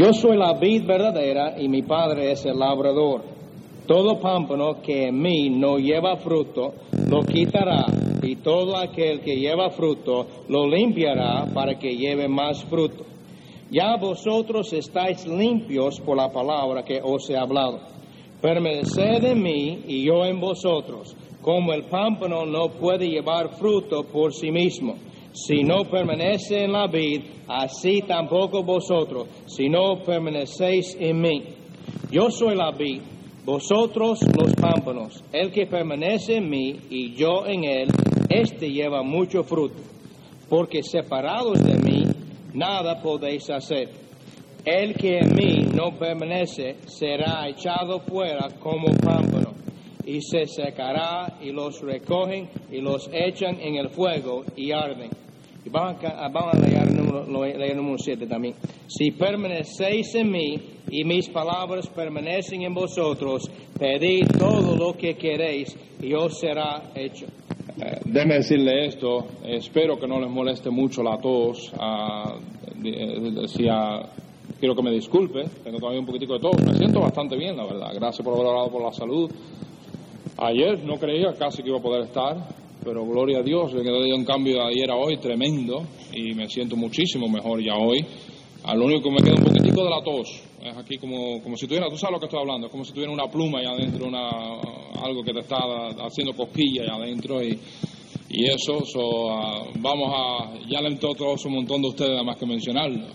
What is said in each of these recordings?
Yo soy la vid verdadera y mi padre es el labrador. Todo pámpano que en mí no lleva fruto, lo quitará, y todo aquel que lleva fruto, lo limpiará para que lleve más fruto. Ya vosotros estáis limpios por la palabra que os he hablado. Permaneced en mí y yo en vosotros, como el pámpano no puede llevar fruto por sí mismo si no permanece en la vid, así tampoco vosotros, si no permanecéis en mí. Yo soy la vid, vosotros los pámpanos. El que permanece en mí y yo en él, éste lleva mucho fruto. Porque separados de mí, nada podéis hacer. El que en mí no permanece será echado fuera como pámpano y se secará y los recogen y los echan en el fuego y arden. Vamos a, vamos a leer, el número, leer número 7 también. Si permanecéis en mí y mis palabras permanecen en vosotros, pedid todo lo que queréis y os será hecho. Eh, déjeme decirle esto, espero que no les moleste mucho la tos. Ah, decía, quiero que me disculpe, tengo todavía un poquitico de tos, me siento bastante bien, la verdad. Gracias por haber hablado por la salud. Ayer no creía casi que iba a poder estar, pero gloria a Dios, le quedó un cambio de ayer a hoy tremendo y me siento muchísimo mejor ya hoy. A lo único que me queda un poquitico de la tos, es aquí como, como si tuviera, tú sabes lo que estoy hablando, es como si tuviera una pluma allá adentro, una, algo que te está haciendo cosquilla allá adentro y, y eso, ah, vamos a, ya le entró todos un montón de ustedes nada más que mencionarlo,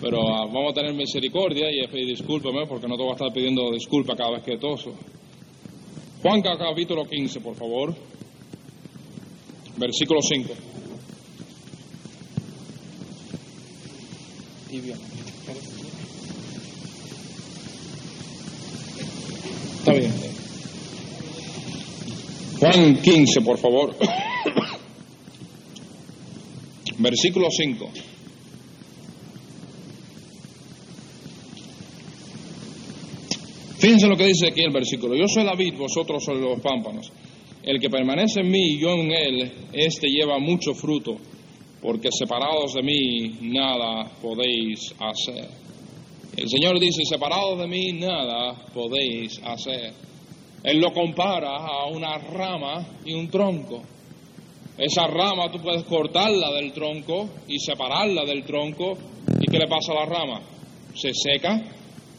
pero ah, vamos a tener misericordia y pedir discúlpeme porque no te voy a estar pidiendo disculpas cada vez que toso. Juan capítulo 15, por favor. Versículo 5. Está bien. Juan 15, por favor. Versículo 5. Fíjense lo que dice aquí el versículo. Yo soy la vid, vosotros sois los pámpanos. El que permanece en mí y yo en él, éste lleva mucho fruto, porque separados de mí nada podéis hacer. El Señor dice, separados de mí nada podéis hacer. Él lo compara a una rama y un tronco. Esa rama tú puedes cortarla del tronco y separarla del tronco. ¿Y qué le pasa a la rama? Se seca,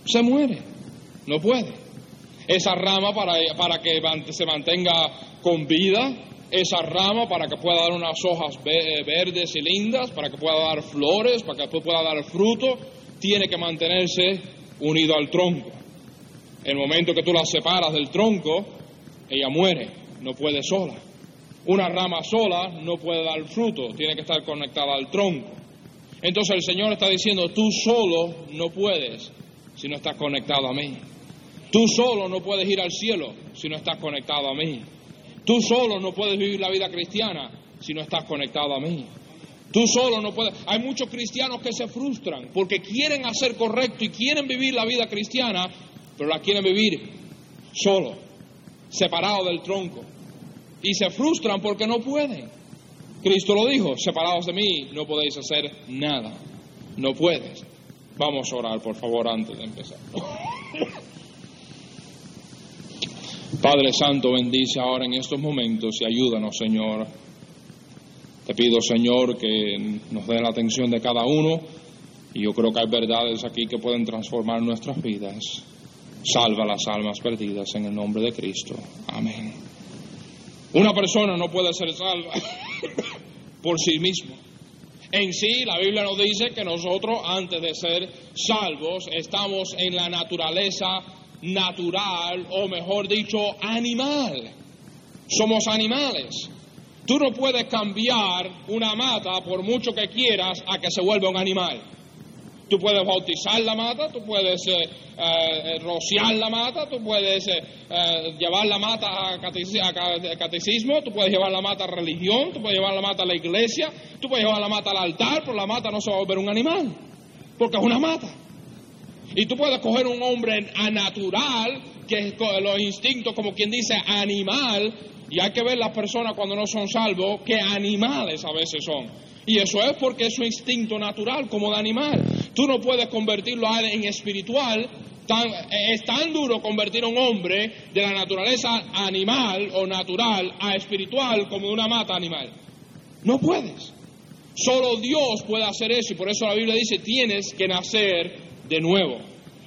se muere no puede. Esa rama para, para que se mantenga con vida, esa rama para que pueda dar unas hojas eh, verdes y lindas, para que pueda dar flores, para que pueda dar fruto, tiene que mantenerse unido al tronco. El momento que tú la separas del tronco, ella muere, no puede sola. Una rama sola no puede dar fruto, tiene que estar conectada al tronco. Entonces el Señor está diciendo, tú solo no puedes si no estás conectado a mí. Tú solo no puedes ir al cielo si no estás conectado a mí. Tú solo no puedes vivir la vida cristiana si no estás conectado a mí. Tú solo no puedes. Hay muchos cristianos que se frustran porque quieren hacer correcto y quieren vivir la vida cristiana, pero la quieren vivir solo, separado del tronco. Y se frustran porque no pueden. Cristo lo dijo, separados de mí no podéis hacer nada. No puedes. Vamos a orar, por favor, antes de empezar. Padre Santo, bendice ahora en estos momentos y ayúdanos, Señor. Te pido, Señor, que nos dé la atención de cada uno y yo creo que hay verdades aquí que pueden transformar nuestras vidas. Salva las almas perdidas en el nombre de Cristo. Amén. Una persona no puede ser salva por sí mismo. En sí, la Biblia nos dice que nosotros, antes de ser salvos, estamos en la naturaleza natural o mejor dicho animal. Somos animales. Tú no puedes cambiar una mata por mucho que quieras a que se vuelva un animal. Tú puedes bautizar la mata, tú puedes eh, eh, rociar la mata, tú puedes eh, llevar la mata a, catecismo, tú puedes llevar la mata a religión, tú puedes llevar la mata a la iglesia, tú puedes llevar la mata al altar, pero la mata no se va a volver un animal, porque es una mata. Y tú puedes coger un hombre anatural, que es los instintos, como quien dice, animal, y hay que ver las personas cuando no son salvos, que animales a veces son. Y eso es porque es su instinto natural como de animal. Tú no puedes convertirlo en espiritual. Tan, es tan duro convertir a un hombre de la naturaleza animal o natural a espiritual como de una mata animal. No puedes. Solo Dios puede hacer eso y por eso la Biblia dice tienes que nacer de nuevo.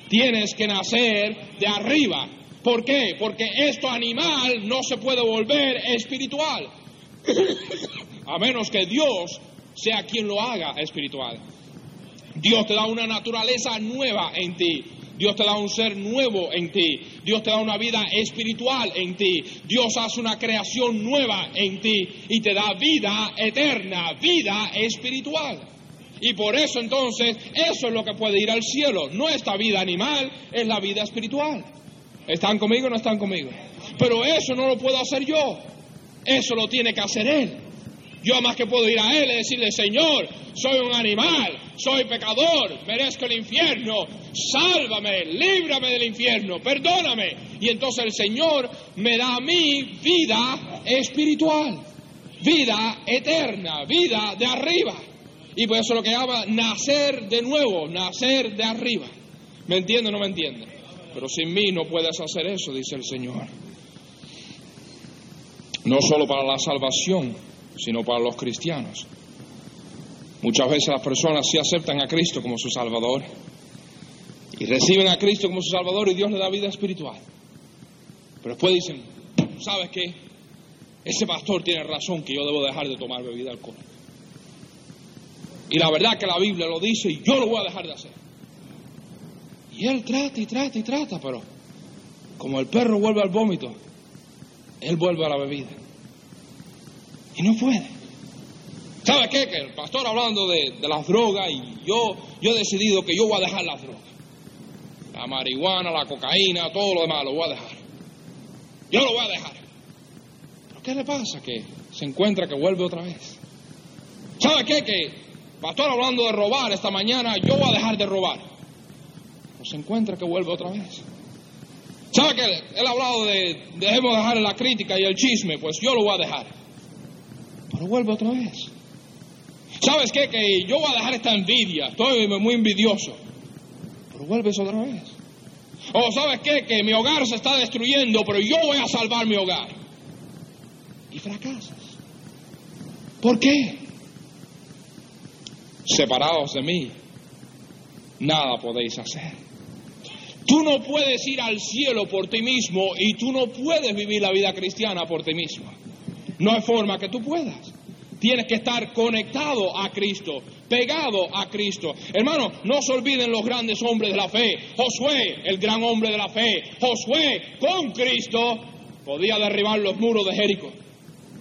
Tienes que nacer de arriba. ¿Por qué? Porque esto animal no se puede volver espiritual. a menos que Dios sea quien lo haga espiritual. Dios te da una naturaleza nueva en ti. Dios te da un ser nuevo en ti. Dios te da una vida espiritual en ti. Dios hace una creación nueva en ti y te da vida eterna, vida espiritual. Y por eso entonces, eso es lo que puede ir al cielo. No esta vida animal, es la vida espiritual. ¿Están conmigo o no están conmigo? Pero eso no lo puedo hacer yo. Eso lo tiene que hacer Él. Yo más que puedo ir a Él y decirle, Señor, soy un animal, soy pecador, merezco el infierno, sálvame, líbrame del infierno, perdóname. Y entonces el Señor me da a mí vida espiritual, vida eterna, vida de arriba. Y por eso lo que llama nacer de nuevo, nacer de arriba. ¿Me entiende o no me entiende? Pero sin mí no puedes hacer eso, dice el Señor. No solo para la salvación, sino para los cristianos. Muchas veces las personas sí aceptan a Cristo como su Salvador y reciben a Cristo como su Salvador y Dios le da vida espiritual. Pero después dicen, ¿sabes qué? Ese pastor tiene razón que yo debo dejar de tomar bebida alcohólica. Y la verdad que la Biblia lo dice y yo lo voy a dejar de hacer. Y él trata y trata y trata, pero como el perro vuelve al vómito, él vuelve a la bebida. Y no puede. ¿Sabe qué? Que el pastor hablando de, las drogas y yo, yo he decidido que yo voy a dejar las drogas. La marihuana, la cocaína, todo lo demás lo voy a dejar. Yo lo voy a dejar. ¿Pero qué le pasa? Que se encuentra que vuelve otra vez. ¿Sabe qué? Que pastor hablando de robar esta mañana, yo voy a dejar de robar. Pero se encuentra que vuelve otra vez. ¿Sabe que él ha hablado de dejemos dejar la crítica y el chisme? Pues yo lo voy a dejar. Pero vuelve otra vez. ¿Sabes qué? Que yo voy a dejar esta envidia. Estoy muy envidioso. Pero vuelves otra vez. O ¿sabes qué? Que mi hogar se está destruyendo, pero yo voy a salvar mi hogar. Y fracasas. ¿Por qué? Separados de mí, nada podéis hacer. Tú no puedes ir al cielo por ti mismo y tú no puedes vivir la vida cristiana por ti mismo. No hay forma que tú puedas. Tienes que estar conectado a Cristo, pegado a Cristo. Hermano, no se olviden los grandes hombres de la fe. Josué, el gran hombre de la fe. Josué, con Cristo, podía derribar los muros de Jericó.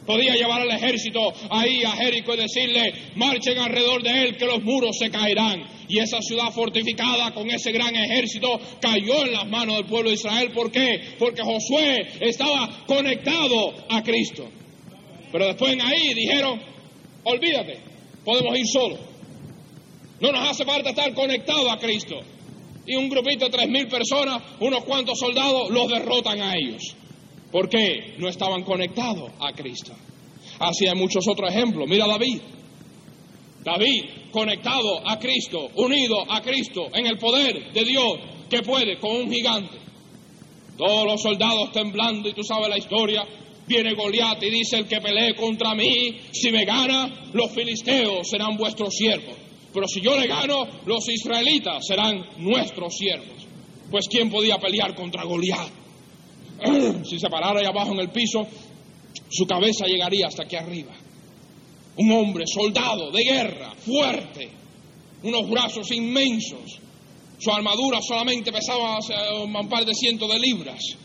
Podía llevar al ejército ahí a Jericó y decirle, marchen alrededor de él que los muros se caerán. Y esa ciudad fortificada con ese gran ejército cayó en las manos del pueblo de Israel. ¿Por qué? Porque Josué estaba conectado a Cristo. Pero después en ahí dijeron, olvídate, podemos ir solos. No nos hace falta estar conectados a Cristo. Y un grupito de tres mil personas, unos cuantos soldados, los derrotan a ellos. ¿Por qué? No estaban conectados a Cristo. Así hay muchos otros ejemplos. Mira David. David, conectado a Cristo, unido a Cristo, en el poder de Dios, que puede con un gigante. Todos los soldados temblando, y tú sabes la historia, Viene Goliat y dice, el que pelee contra mí, si me gana, los filisteos serán vuestros siervos. Pero si yo le gano, los israelitas serán nuestros siervos. Pues ¿quién podía pelear contra Goliat? si se parara ahí abajo en el piso, su cabeza llegaría hasta aquí arriba. Un hombre, soldado, de guerra, fuerte, unos brazos inmensos. Su armadura solamente pesaba un par de cientos de libras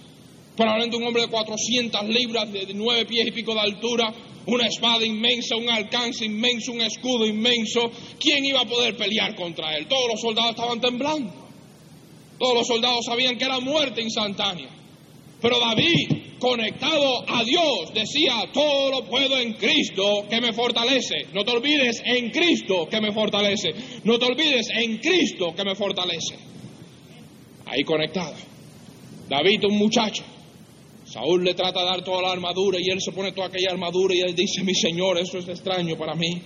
probablemente un hombre de 400 libras, de nueve pies y pico de altura, una espada inmensa, un alcance inmenso, un escudo inmenso. ¿Quién iba a poder pelear contra él? Todos los soldados estaban temblando. Todos los soldados sabían que era muerte instantánea. Pero David, conectado a Dios, decía, todo lo puedo en Cristo que me fortalece. No te olvides en Cristo que me fortalece. No te olvides en Cristo que me fortalece. Ahí conectado. David, un muchacho, Saúl le trata de dar toda la armadura y él se pone toda aquella armadura y él dice, mi Señor, eso es extraño para mí.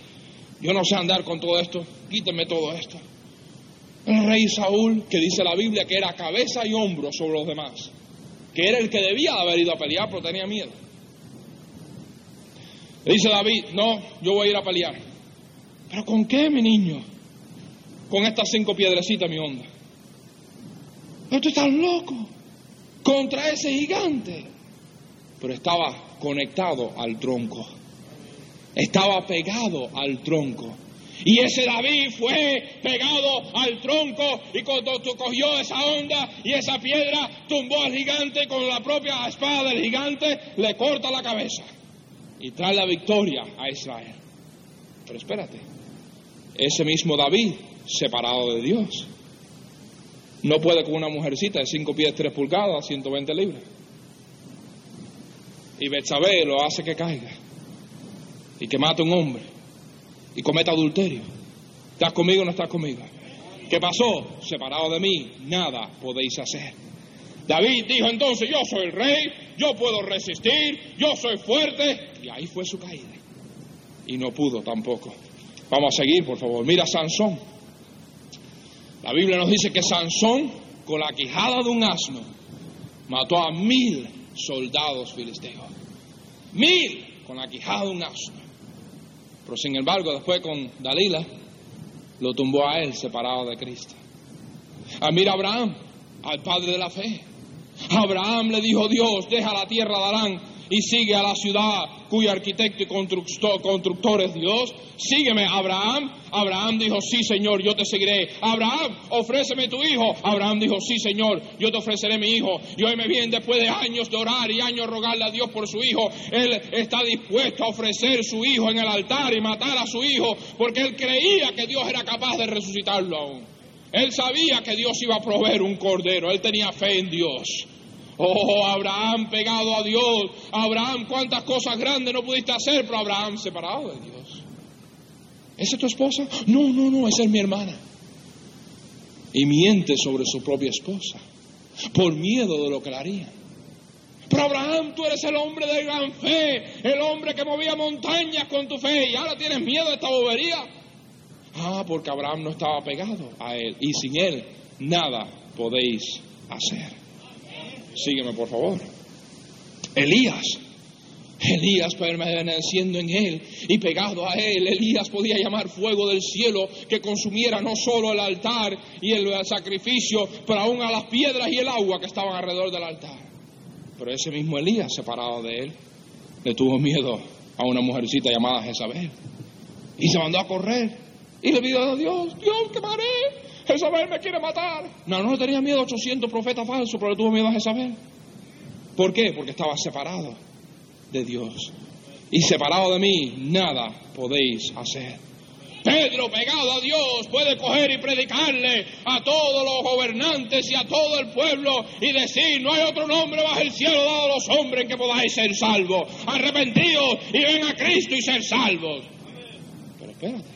Yo no sé andar con todo esto, quíteme todo esto. El rey Saúl, que dice la Biblia que era cabeza y hombro sobre los demás, que era el que debía haber ido a pelear, pero tenía miedo. Le dice David, no, yo voy a ir a pelear. ¿Pero con qué, mi niño? Con estas cinco piedrecitas, mi onda. Pero tú estás loco contra ese gigante. Pero estaba conectado al tronco. Estaba pegado al tronco. Y ese David fue pegado al tronco y cuando cogió esa onda y esa piedra, tumbó al gigante con la propia espada del gigante, le corta la cabeza y trae la victoria a Israel. Pero espérate, ese mismo David, separado de Dios, no puede con una mujercita de 5 pies 3 pulgadas, 120 libras. Y Betsabé lo hace que caiga y que mate a un hombre y cometa adulterio. ¿Estás conmigo o no estás conmigo? ¿Qué pasó? Separado de mí, nada podéis hacer. David dijo entonces, yo soy el rey, yo puedo resistir, yo soy fuerte, y ahí fue su caída. Y no pudo tampoco. Vamos a seguir, por favor. Mira Sansón. La Biblia nos dice que Sansón, con la quijada de un asno, mató a mil soldados filisteos. Mil con la quijada de un asno. Pero sin embargo, después con Dalila, lo tumbó a él separado de Cristo. Ah, mira Abraham, al padre de la fe. Abraham le dijo Dios, deja la tierra de Arán y sigue a la ciudad cuyo arquitecto y constructor, es Dios. Sígueme, Abraham. Abraham dijo, sí, Señor, yo te seguiré. Abraham, ofréceme tu hijo. Abraham dijo, sí, Señor, yo te ofreceré mi hijo. Y hoy me bien, después de años de orar y años rogarle a Dios por su hijo, él está dispuesto a ofrecer su hijo en el altar y matar a su hijo, porque él creía que Dios era capaz de resucitarlo aún. Él sabía que Dios iba a proveer un cordero, él tenía fe en Dios. Oh, Abraham pegado a Dios. Abraham, cuántas cosas grandes no pudiste hacer, pero Abraham separado de Dios. ¿Esa es tu esposa? No, no, no, esa es mi hermana. Y miente sobre su propia esposa, por miedo de lo que le harían. Pero Abraham, tú eres el hombre de gran fe, el hombre que movía montañas con tu fe, y ahora tienes miedo de esta bobería. Ah, porque Abraham no estaba pegado a él, y sin él nada podéis hacer. Sígueme, por favor. Elías. Elías permaneciendo en él y pegado a él, Elías podía llamar fuego del cielo que consumiera no solo el altar y el sacrificio, pero aún a las piedras y el agua que estaban alrededor del altar. Pero ese mismo Elías, separado de él, le tuvo miedo a una mujercita llamada Jezabel y se mandó a correr y le pidió a Dios, Dios, que haré? Jezabel me quiere matar. No, no tenía miedo a 800 profetas falsos, pero le tuvo miedo a Jezabel. ¿Por qué? Porque estaba separado de Dios. Y separado de mí, nada podéis hacer. Pedro, pegado a Dios, puede coger y predicarle a todos los gobernantes y a todo el pueblo y decir, no hay otro nombre bajo el cielo dado a los hombres en que podáis ser salvos. Arrepentidos y ven a Cristo y ser salvos. Pero espérate,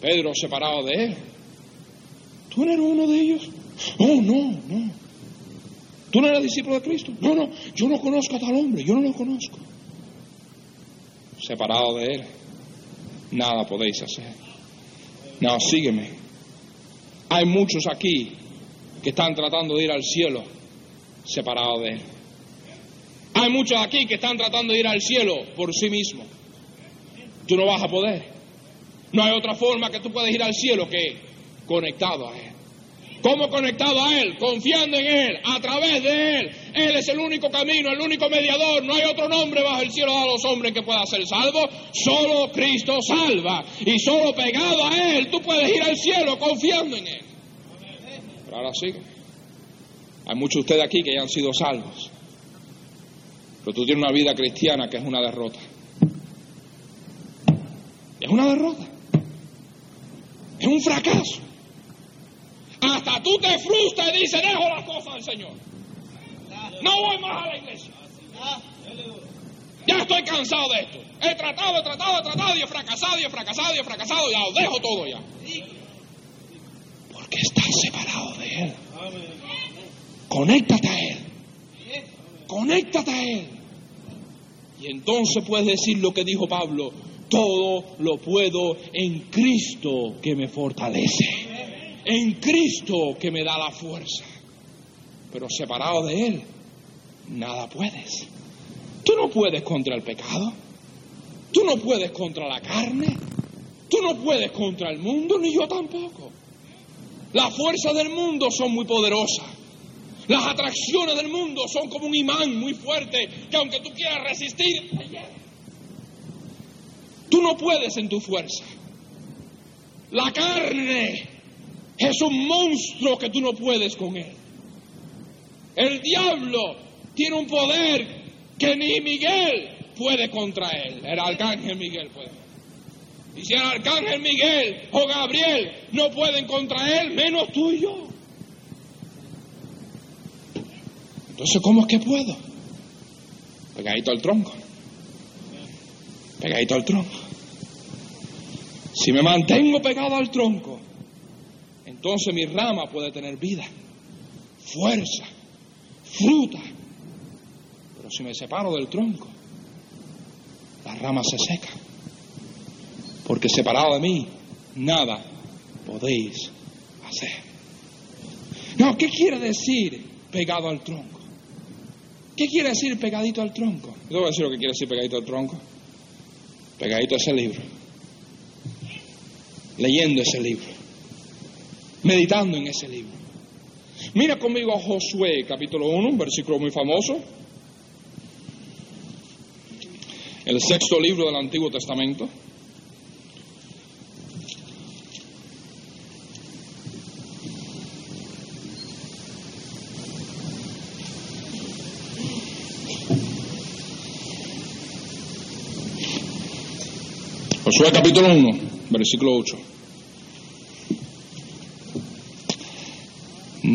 Pedro separado de él, ¿Tú no eres uno de ellos? Oh, no, no. ¿Tú no eres discípulo de Cristo? No, no, yo no conozco a tal hombre, yo no lo conozco. Separado de él, nada podéis hacer. No, sígueme. Hay muchos aquí que están tratando de ir al cielo separados de él. Hay muchos aquí que están tratando de ir al cielo por sí mismos. Tú no vas a poder. No hay otra forma que tú puedas ir al cielo que conectado a Él. ¿Cómo conectado a Él? Confiando en Él, a través de Él. Él es el único camino, el único mediador. No hay otro nombre bajo el cielo a los hombres que pueda ser salvo. Solo Cristo salva. Y solo pegado a Él tú puedes ir al cielo confiando en Él. Pero ahora sí. Hay muchos de ustedes aquí que ya han sido salvos. Pero tú tienes una vida cristiana que es una derrota. Es una derrota. Es un fracaso. Hasta tú te frustras y dices, dejo las cosas del Señor. No voy más a la iglesia. Ya estoy cansado de esto. He tratado, he tratado, he tratado y he fracasado y he fracasado y he fracasado. Ya lo dejo todo ya. Porque estás separado de Él. Conéctate a Él. Conéctate a Él. Y entonces puedes decir lo que dijo Pablo. Todo lo puedo en Cristo que me fortalece. En Cristo que me da la fuerza. Pero separado de Él, nada puedes. Tú no puedes contra el pecado. Tú no puedes contra la carne. Tú no puedes contra el mundo, ni yo tampoco. Las fuerzas del mundo son muy poderosas. Las atracciones del mundo son como un imán muy fuerte que aunque tú quieras resistir, Tú no puedes en tu fuerza. La carne es un monstruo que tú no puedes con él. El diablo tiene un poder que ni Miguel puede contra él. El arcángel Miguel puede. Y si el arcángel Miguel o Gabriel no pueden contra él, menos tú y yo. Entonces, ¿cómo es que puedo? Pegadito al tronco. Pegadito al tronco. Si me mantengo pegado al tronco, entonces mi rama puede tener vida, fuerza, fruta. Pero si me separo del tronco, la rama se seca. Porque separado de mí, nada podéis hacer. No, ¿qué quiere decir pegado al tronco? ¿Qué quiere decir pegadito al tronco? Yo voy a decir lo que quiere decir pegadito al tronco. Pegadito a ese libro. Leyendo ese libro. Meditando en ese libro. Mira conmigo a Josué capítulo 1, un versículo muy famoso. El sexto libro del Antiguo Testamento. Josué capítulo 1, versículo 8.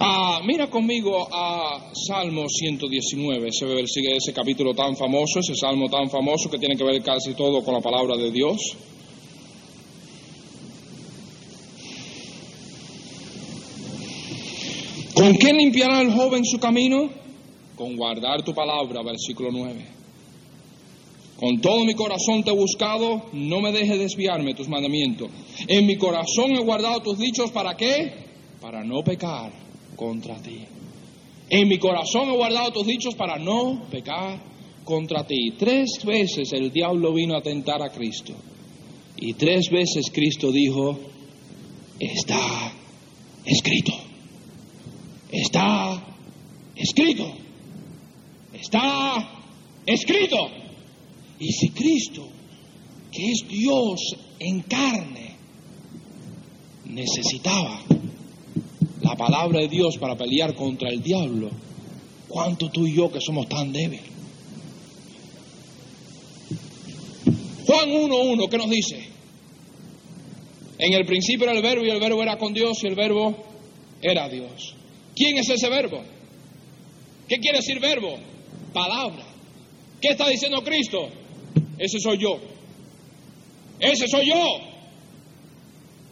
Ah, mira conmigo a Salmo 119, ese, ese capítulo tan famoso, ese salmo tan famoso que tiene que ver casi todo con la palabra de Dios. ¿Con qué limpiará el joven su camino? Con guardar tu palabra, versículo 9. Con todo mi corazón te he buscado, no me dejes desviarme tus mandamientos. En mi corazón he guardado tus dichos, ¿para qué? Para no pecar contra ti. En mi corazón he guardado tus dichos para no pecar contra ti. Tres veces el diablo vino a tentar a Cristo. Y tres veces Cristo dijo, está escrito. Está escrito. Está escrito. Y si Cristo, que es Dios en carne, necesitaba la palabra de Dios para pelear contra el diablo, ¿cuánto tú y yo que somos tan débiles? Juan 1.1, ¿qué nos dice? En el principio era el verbo y el verbo era con Dios y el verbo era Dios. ¿Quién es ese verbo? ¿Qué quiere decir verbo? Palabra. ¿Qué está diciendo Cristo? Ese soy yo. Ese soy yo.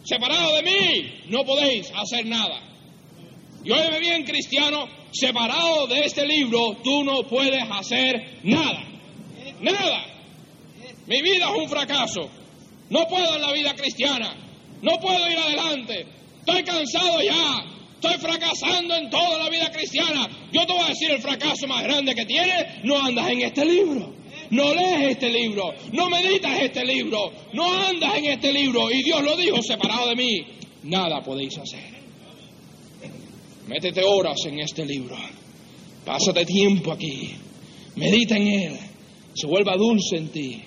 Separado de mí, no podéis hacer nada. Y óyeme bien, cristiano, separado de este libro, tú no puedes hacer nada. Nada. Mi vida es un fracaso. No puedo en la vida cristiana. No puedo ir adelante. Estoy cansado ya. Estoy fracasando en toda la vida cristiana. Yo te voy a decir el fracaso más grande que tienes. No andas en este libro. No lees este libro. No meditas este libro. No andas en este libro. Y Dios lo dijo, separado de mí. Nada podéis hacer. Métete horas en este libro. Pásate tiempo aquí. Medita en él. Se vuelva dulce en ti.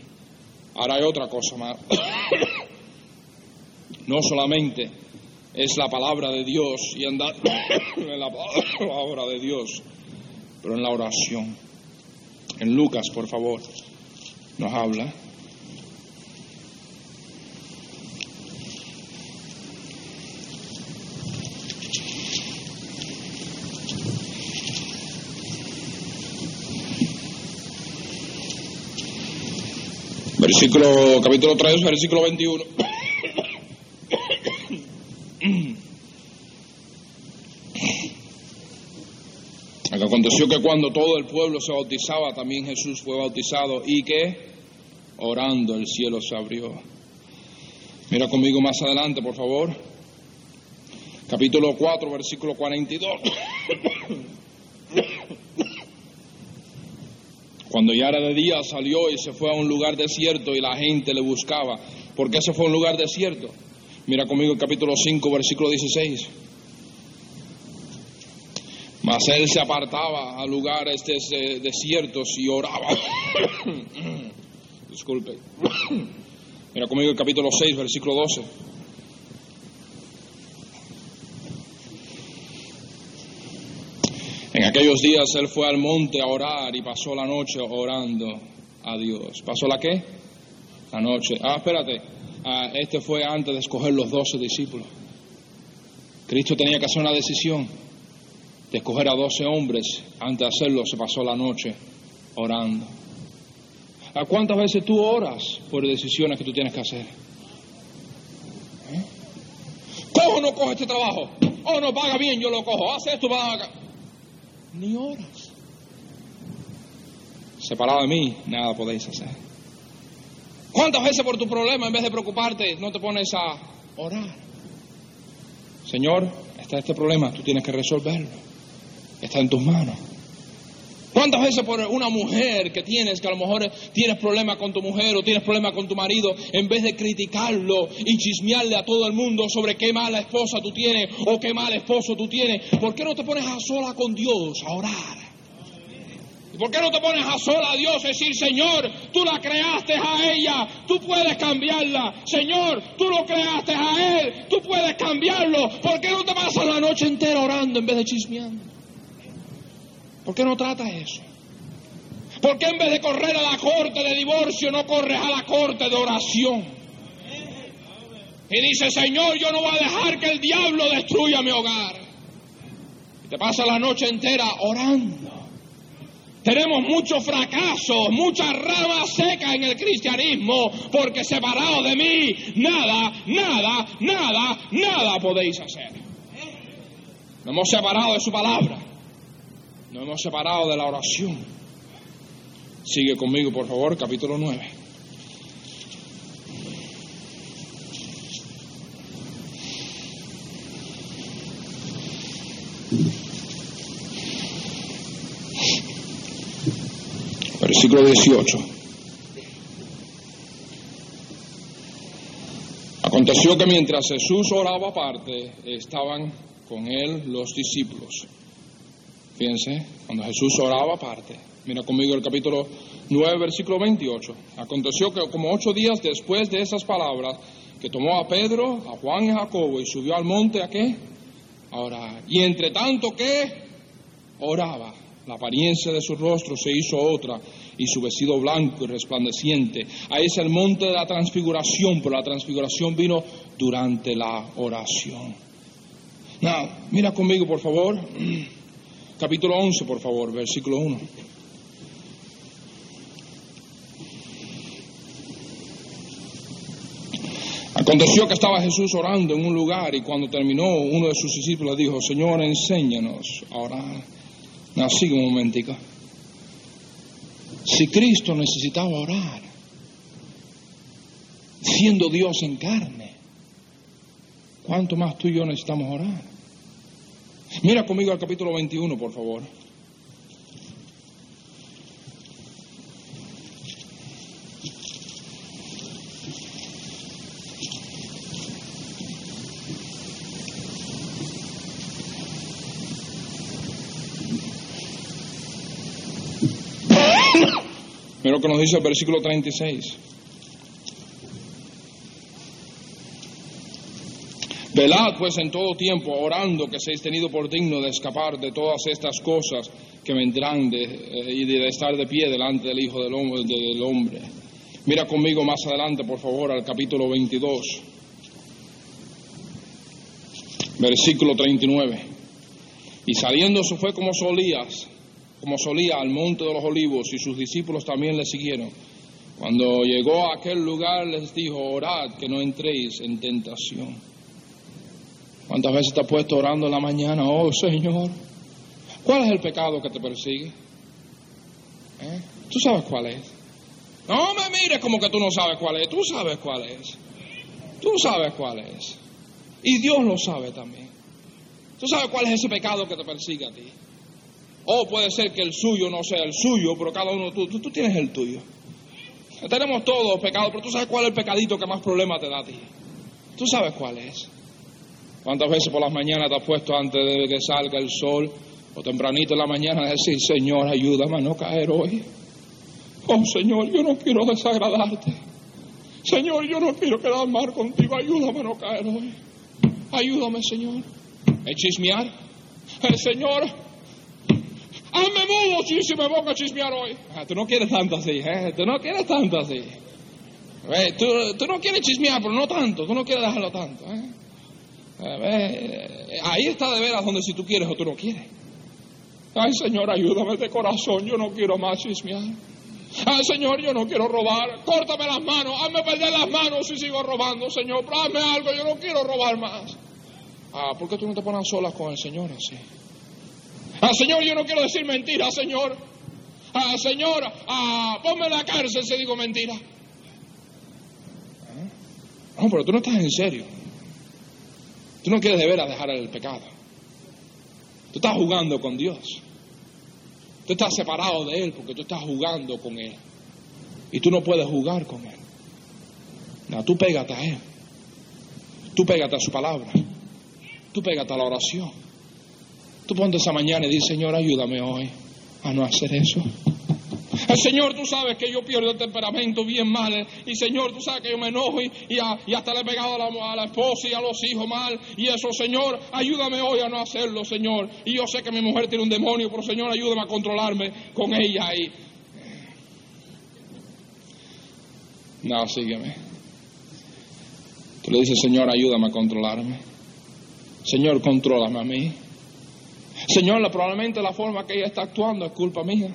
Ahora hay otra cosa más. no solamente es la palabra de Dios y andar en la palabra de Dios, pero en la oración. En Lucas, por favor, nos habla. Versículo, capítulo 3, versículo 21. Aconteció que cuando todo el pueblo se bautizaba, también Jesús fue bautizado y que orando el cielo se abrió. Mira conmigo más adelante, por favor. Capítulo 4, versículo 42. Cuando ya era de día salió y se fue a un lugar desierto y la gente le buscaba. ¿Por qué se fue a un lugar desierto? Mira conmigo el capítulo 5, versículo 16. Mas él se apartaba a lugares desiertos y oraba. Disculpe. Mira conmigo el capítulo 6, versículo 12. Aquellos días él fue al monte a orar y pasó la noche orando a Dios. ¿Pasó la qué? La noche. Ah, espérate. Ah, este fue antes de escoger los doce discípulos. Cristo tenía que hacer una decisión de escoger a doce hombres. Antes de hacerlo se pasó la noche orando. ¿A cuántas veces tú oras por decisiones que tú tienes que hacer? ¿Eh? ¿Cojo o no cojo este trabajo? ¿O oh, no paga bien? Yo lo cojo. Haz esto, paga. Ni oras. Separado de mí, nada podéis hacer. ¿Cuántas veces por tu problema, en vez de preocuparte, no te pones a orar? Señor, está este problema, tú tienes que resolverlo. Está en tus manos. ¿Cuántas veces por una mujer que tienes, que a lo mejor tienes problemas con tu mujer o tienes problemas con tu marido, en vez de criticarlo y chismearle a todo el mundo sobre qué mala esposa tú tienes o qué mal esposo tú tienes, ¿por qué no te pones a sola con Dios a orar? ¿Por qué no te pones a sola a Dios? Decir, Señor, tú la creaste a ella, tú puedes cambiarla. Señor, tú lo creaste a él, tú puedes cambiarlo. ¿Por qué no te pasas la noche entera orando en vez de chismeando? ¿Por qué no tratas eso? ¿Por qué en vez de correr a la corte de divorcio no corres a la corte de oración? Y dice, Señor, yo no voy a dejar que el diablo destruya mi hogar. Y te pasa la noche entera orando. Tenemos muchos fracasos, muchas ramas secas en el cristianismo, porque separado de mí, nada, nada, nada, nada podéis hacer. Nos hemos separado de su palabra. Nos hemos separado de la oración. Sigue conmigo, por favor, capítulo 9. Versículo 18. Aconteció que mientras Jesús oraba aparte, estaban con él los discípulos. Fíjense, cuando Jesús oraba aparte. Mira conmigo el capítulo 9, versículo 28. Aconteció que como ocho días después de esas palabras, que tomó a Pedro, a Juan y a Jacobo y subió al monte a qué? A orar. Y entre tanto que oraba, la apariencia de su rostro se hizo otra y su vestido blanco y resplandeciente. Ahí es el monte de la transfiguración, pero la transfiguración vino durante la oración. Now, mira conmigo, por favor. Capítulo 11, por favor, versículo 1. Aconteció que estaba Jesús orando en un lugar y cuando terminó uno de sus discípulos dijo, Señor, enséñanos a orar. Así un momentico. Si Cristo necesitaba orar, siendo Dios en carne, ¿cuánto más tú y yo necesitamos orar? Mira conmigo al capítulo 21, por favor. Mira lo que nos dice el versículo 36. Velad pues en todo tiempo, orando que seáis tenido por digno de escapar de todas estas cosas que vendrán de, eh, y de estar de pie delante del Hijo del hombre, del hombre. Mira conmigo más adelante, por favor, al capítulo 22, versículo 39. Y saliendo se fue como solías, como solía al monte de los olivos, y sus discípulos también le siguieron. Cuando llegó a aquel lugar les dijo, orad que no entréis en tentación. ¿Cuántas veces te has puesto orando en la mañana? Oh Señor, ¿cuál es el pecado que te persigue? ¿Eh? ¿Tú sabes cuál es? No me mires como que tú no sabes cuál es, tú sabes cuál es. Tú sabes cuál es. Y Dios lo sabe también. Tú sabes cuál es ese pecado que te persigue a ti. O puede ser que el suyo no sea el suyo, pero cada uno, tú, tú, tú tienes el tuyo. Tenemos todos pecados, pero tú sabes cuál es el pecadito que más problema te da a ti. Tú sabes cuál es. ¿Cuántas veces por las mañanas te has puesto antes de que salga el sol o tempranito en la mañana a decir, Señor, ayúdame a no caer hoy? Oh Señor, yo no quiero desagradarte. Señor, yo no quiero quedar mal contigo. Ayúdame a no caer hoy. Ayúdame, Señor. ¿Es chismear? Eh, señor, hazme mudo si, si me pongo a chismear hoy. Ah, tú no quieres tanto así, ¿eh? Tú no quieres tanto así. Eh, tú, tú, no quieres chismear, pero no tanto. Tú no quieres dejarlo tanto, ¿eh? Eh, ahí está de veras donde si tú quieres o tú no quieres. Ay, Señor, ayúdame de corazón. Yo no quiero más chismear. Ay, Señor, yo no quiero robar. Córtame las manos. Hazme perder las manos si sigo robando, Señor. Pero algo. Yo no quiero robar más. Ah, ¿por qué tú no te pones solas con el Señor así? Ah, Señor, yo no quiero decir mentiras, Señor. Ah, Señor, ah, ponme en la cárcel si digo mentira. No, pero tú no estás en serio. Tú no quieres de veras dejar el pecado. Tú estás jugando con Dios. Tú estás separado de Él porque tú estás jugando con Él. Y tú no puedes jugar con Él. No, tú pégate a Él. Tú pégate a su palabra. Tú pégate a la oración. Tú ponte esa mañana y di, Señor, ayúdame hoy a no hacer eso. Señor, tú sabes que yo pierdo el temperamento bien mal. Y Señor, tú sabes que yo me enojo y, y, hasta le he pegado a la, a la, esposa y a los hijos mal. Y eso, Señor, ayúdame hoy a no hacerlo, Señor. Y yo sé que mi mujer tiene un demonio, pero Señor, ayúdame a controlarme con ella. Y... No, sígueme. Tú le dices, Señor, ayúdame a controlarme. Señor, contrólame a mí. Señor, probablemente la forma que ella está actuando es culpa mía.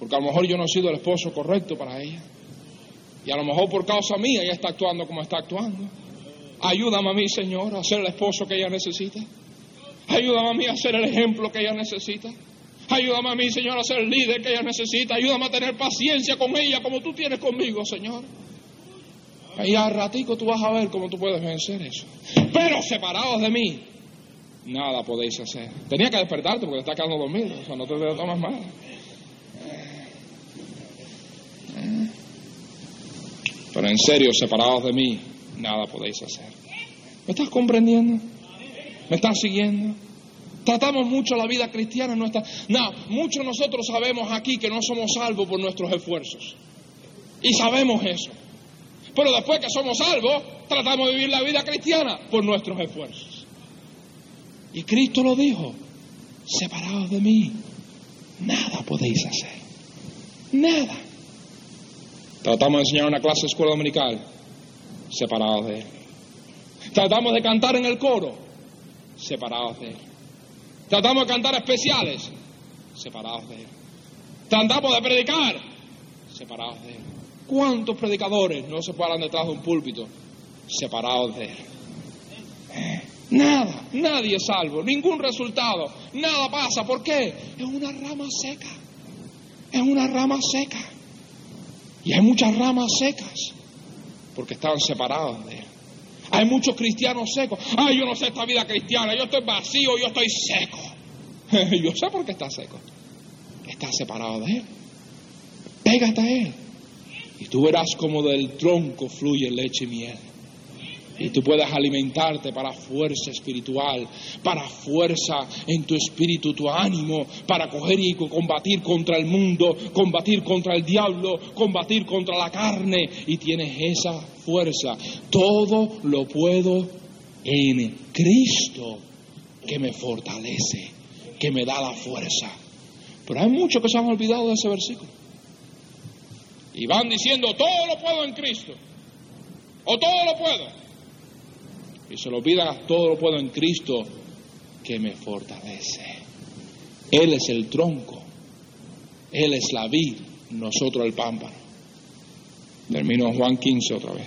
Porque a lo mejor yo no he sido el esposo correcto para ella. Y a lo mejor por causa mía ella está actuando como está actuando. Ayúdame a mí, Señor, a ser el esposo que ella necesita. Ayúdame a mí a ser el ejemplo que ella necesita. Ayúdame a mí, Señor, a ser el líder que ella necesita. Ayúdame a tener paciencia con ella como tú tienes conmigo, Señor. Y al ratico tú vas a ver cómo tú puedes vencer eso. Pero separados de mí, nada podéis hacer. Tenía que despertarte porque te estás quedando dormido. O sea, no te tomas mal. Pero en serio, separados de mí, nada podéis hacer. ¿Me estás comprendiendo? ¿Me estás siguiendo? Tratamos mucho la vida cristiana. No, está... no, muchos nosotros sabemos aquí que no somos salvos por nuestros esfuerzos. Y sabemos eso. Pero después que somos salvos, tratamos de vivir la vida cristiana por nuestros esfuerzos. Y Cristo lo dijo, separados de mí, nada podéis hacer. Nada. Tratamos de enseñar una clase de escuela dominical, separados de Él. Tratamos de cantar en el coro, separados de Él. Tratamos de cantar especiales, separados de Él. Tratamos de predicar, separados de Él. ¿Cuántos predicadores no se paran detrás de un púlpito, separados de Él? Eh, nada, nadie es salvo, ningún resultado, nada pasa. ¿Por qué? Es una rama seca. Es una rama seca. Y hay muchas ramas secas porque estaban separados de él. Hay muchos cristianos secos. Ay, yo no sé esta vida cristiana, yo estoy vacío, yo estoy seco. yo sé por qué está seco. Está separado de él. Pégate a él. Y tú verás como del tronco fluye leche y miel. Y tú puedes alimentarte para fuerza espiritual, para fuerza en tu espíritu, tu ánimo, para coger y combatir contra el mundo, combatir contra el diablo, combatir contra la carne. Y tienes esa fuerza. Todo lo puedo en Cristo que me fortalece, que me da la fuerza. Pero hay muchos que se han olvidado de ese versículo. Y van diciendo, todo lo puedo en Cristo. O todo lo puedo y se lo olvidan, todo lo puedo en Cristo que me fortalece. Él es el tronco, Él es la vid, nosotros el pámpano. Termino Juan 15 otra vez.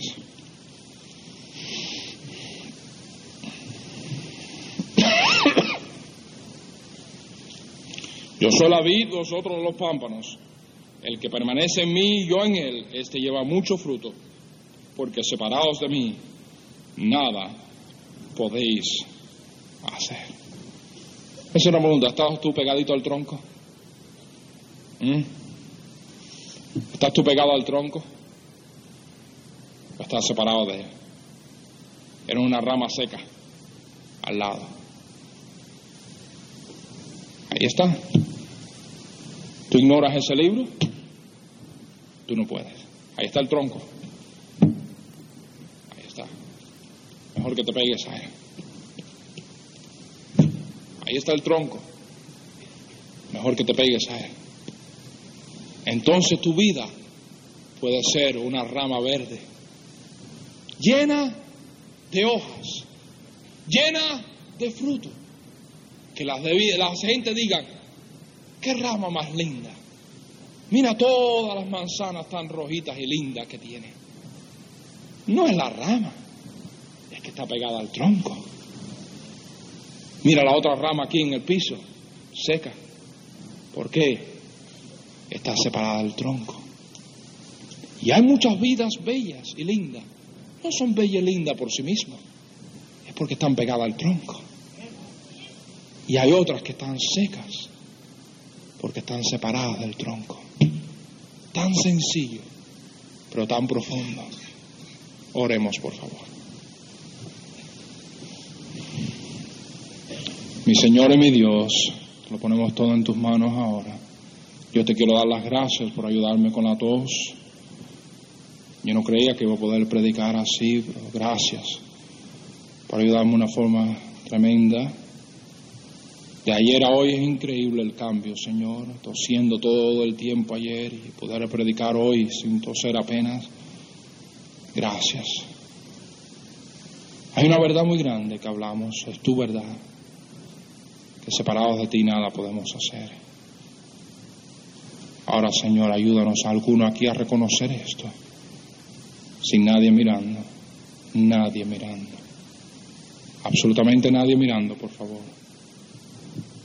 Yo soy la vid, vosotros los pámpanos. El que permanece en mí y yo en él, este lleva mucho fruto, porque separados de mí, nada podéis hacer. Es una pregunta, ¿estás tú pegadito al tronco? ¿Mm? ¿Estás tú pegado al tronco? ¿O estás separado de él? En una rama seca, al lado. Ahí está. ¿Tú ignoras ese libro? Tú no puedes. Ahí está el tronco. Ahí está. Mejor que te pegues a él. Ahí está el tronco. Mejor que te pegues a él. Entonces tu vida puede ser una rama verde, llena de hojas, llena de fruto. Que las, la gente diga, qué rama más linda. Mira todas las manzanas tan rojitas y lindas que tiene. No es la rama, que está pegada al tronco. Mira la otra rama aquí en el piso, seca. ¿Por qué? Está separada del tronco. Y hay muchas vidas bellas y lindas. No son bellas y lindas por sí mismas, es porque están pegadas al tronco. Y hay otras que están secas, porque están separadas del tronco. Tan sencillo, pero tan profundo. Oremos, por favor. Mi Señor y mi Dios, lo ponemos todo en tus manos ahora. Yo te quiero dar las gracias por ayudarme con la tos. Yo no creía que iba a poder predicar así, pero gracias por ayudarme de una forma tremenda. De ayer a hoy es increíble el cambio, Señor, tosiendo todo el tiempo ayer y poder predicar hoy sin toser apenas. Gracias. Hay una verdad muy grande que hablamos, es tu verdad que separados de ti nada podemos hacer. Ahora, Señor, ayúdanos a alguno aquí a reconocer esto, sin nadie mirando, nadie mirando, absolutamente nadie mirando, por favor.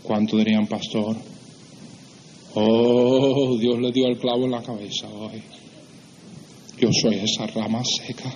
¿Cuánto dirían, pastor? Oh, Dios le dio el clavo en la cabeza hoy. Yo soy esa rama seca.